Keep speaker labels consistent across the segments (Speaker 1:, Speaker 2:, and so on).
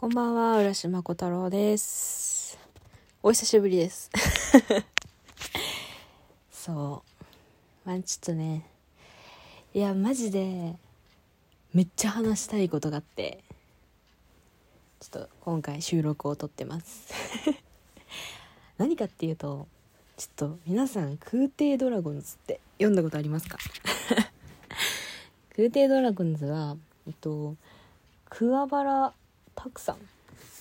Speaker 1: こんばんは、浦島小太郎です。お久しぶりです。そう。まあちょっとね、いや、マジで、めっちゃ話したいことがあって、ちょっと今回収録を撮ってます。何かっていうと、ちょっと皆さん、空挺ドラゴンズって読んだことありますか？空挺ドラゴンズは、えっと、桑原拓さん。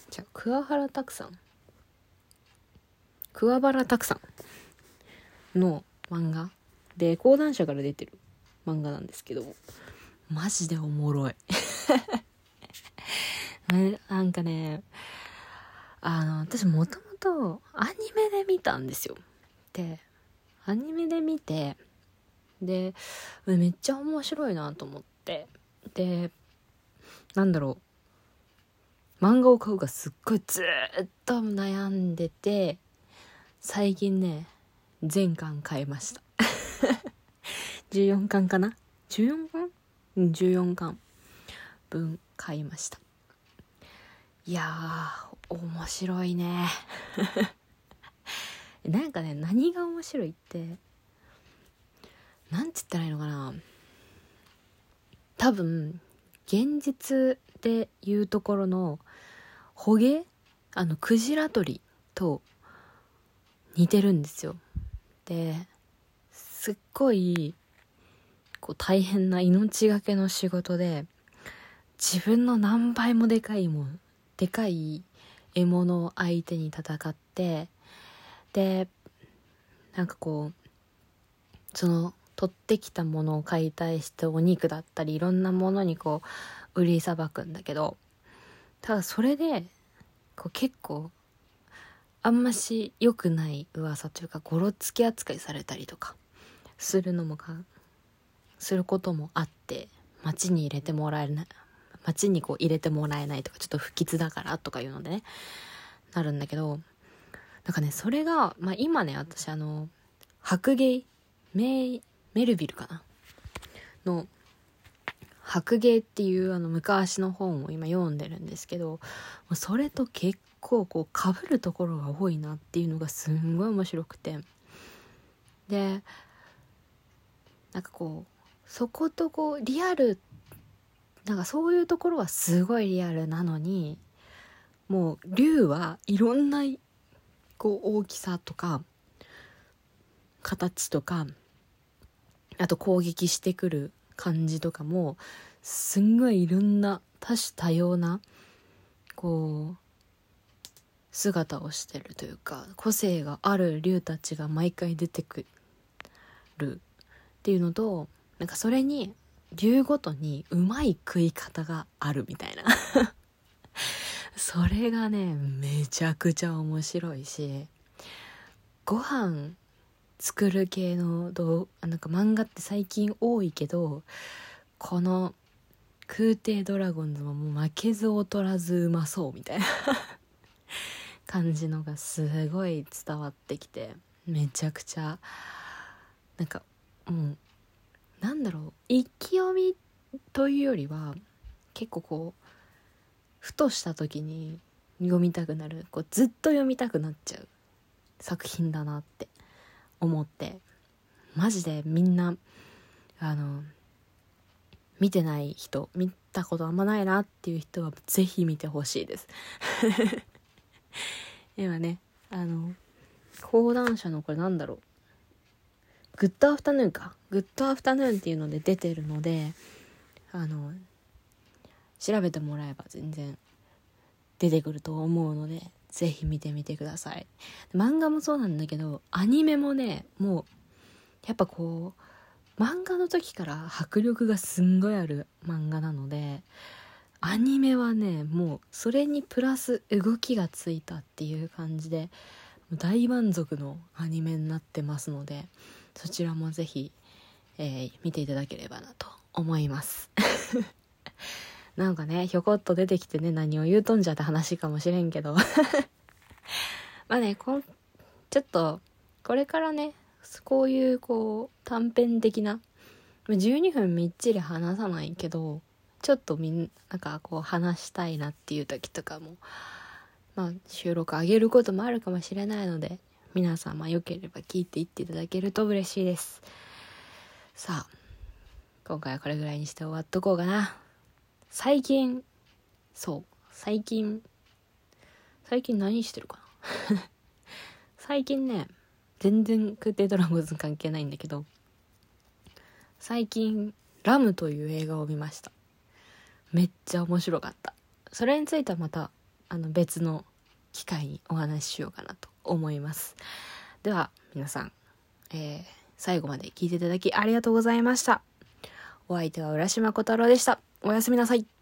Speaker 1: じゃあ桑原拓さん。桑原拓さんの漫画。で講談社から出てる漫画なんですけど。マジでおもろい。なんかねあの私もともとアニメで見たんですよ。でアニメで見てでめっちゃ面白いなと思って。でなんだろう。漫画を買うかすっごいずっと悩んでて最近ね全巻買いました。14巻かな？14巻？うん14巻分買いました。いやー面白いね。なんかね何が面白いってなんつったらいいのかな。多分現実でいうところの捕鯨？あのクジラ取りと似てるんですよ。ですっごいこう大変な命がけの仕事で自分の何倍もでかいもんでかい獲物を相手に戦ってでなんかこうその取ってきたものを解体してお肉だったりいろんなものにこう売りさばくんだけどただそれでこう結構あんまし良くない噂というかゴロつき扱いされたりとかするのもかすることもあって町に入れてもらえない町にこう入れてもらえないとかちょっと不吉だからとかいうのでねなるんだけどなんかねそれが、まあ、今ね私あの白芸メメルビルかな？の白芸っていうあの昔の本を今読んでるんですけどそれと結構こう被るところが多いなっていうのがすんごい面白くて。でなんかこうそことこうリアルなんかそういうところはすごいリアルなのにもう竜はいろんなこう大きさとか形とかあと攻撃してくる感じとかもすんごいいろんな多種多様なこう姿をしてるというか個性がある竜たちが毎回出てくる。っていうのとなんかそれに竜ごとにうまい食い方があるみたいな。それがねめちゃくちゃ面白いしご飯作る系の動なんか漫画って最近多いけどこの空挺ドラゴンズももう負けず劣らずうまそうみたいな 感じのがすごい伝わってきてめちゃくちゃなんかもうなんだろう一気読みというよりは結構こうふとした時に読みたくなるこうずっと読みたくなっちゃう作品だなって思ってマジでみんなあの見てない人見たことあんまないなっていう人はぜひ見てほしいです。今ねあの講談社のこれなんだろう。グッドアフタヌーンか。グッドアフタヌーンっていうので出てるのであの調べてもらえば全然出てくると思うのでぜひ見てみてください。漫画もそうなんだけどアニメもねもうやっぱこう漫画の時から迫力がすんごいある漫画なのでアニメはねもうそれにプラス動きがついたっていう感じで大満足のアニメになってますのでそちらもぜひ、えー見ていただければなと思います。なんかねひょこっと出てきてね何を言うとんじゃって話かもしれんけど。まあねこんちょっとこれからねこういうこう短編的な12分みっちり話さないけどちょっとみんなんかこう話したいなっていう時とかもまあ収録上げることもあるかもしれないので皆様よければ聞いていっていただけると嬉しいです。さあ今回はこれぐらいにして終わっとこうかな。最近そう最近最近何してるかな？最近ね全然空挺ドラゴンズ関係ないんだけど最近ラムという映画を見ました。めっちゃ面白かった。それについてはまたあの別の機会にお話ししようかなと思います。では皆さん、えー、最後まで聞いていただきありがとうございました。お相手は浦島小太郎でした。おやすみなさい。